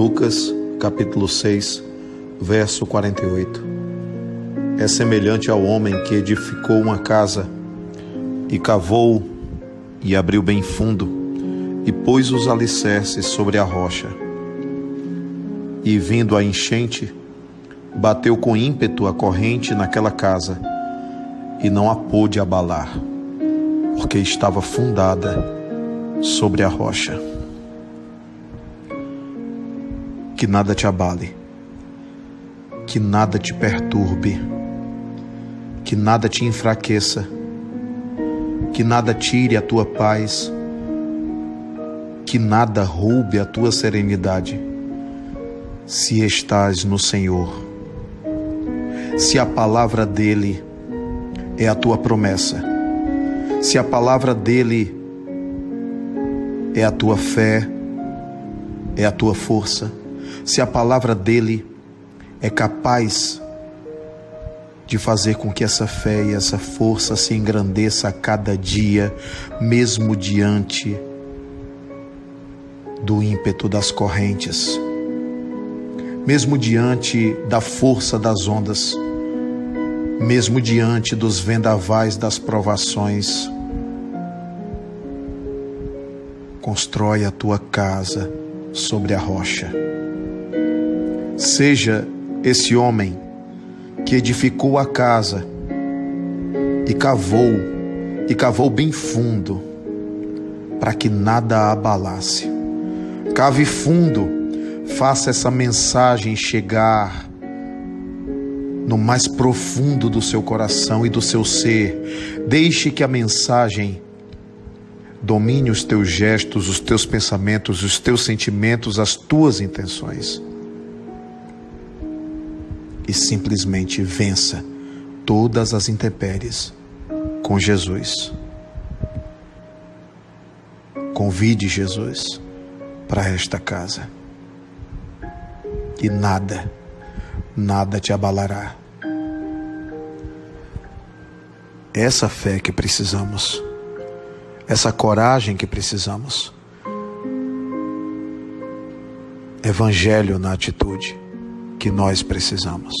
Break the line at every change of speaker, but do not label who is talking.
Lucas, capítulo 6, verso 48. É semelhante ao homem que edificou uma casa e cavou e abriu bem fundo e pôs os alicerces sobre a rocha. E vindo a enchente, bateu com ímpeto a corrente naquela casa e não a pôde abalar, porque estava fundada sobre a rocha. Que nada te abale, que nada te perturbe, que nada te enfraqueça, que nada tire a tua paz, que nada roube a tua serenidade, se estás no Senhor se a palavra dele é a tua promessa, se a palavra dele é a tua fé, é a tua força, se a palavra dele é capaz de fazer com que essa fé e essa força se engrandeça a cada dia, mesmo diante do ímpeto das correntes, mesmo diante da força das ondas mesmo diante dos vendavais das provações. Constrói a tua casa sobre a rocha. Seja esse homem que edificou a casa e cavou, e cavou bem fundo, para que nada abalasse. Cave fundo, faça essa mensagem chegar no mais profundo do seu coração e do seu ser. Deixe que a mensagem domine os teus gestos, os teus pensamentos, os teus sentimentos, as tuas intenções. E simplesmente vença todas as intempéries com Jesus. Convide Jesus para esta casa. E nada, nada te abalará essa fé que precisamos, essa coragem que precisamos. Evangelho na atitude que nós precisamos.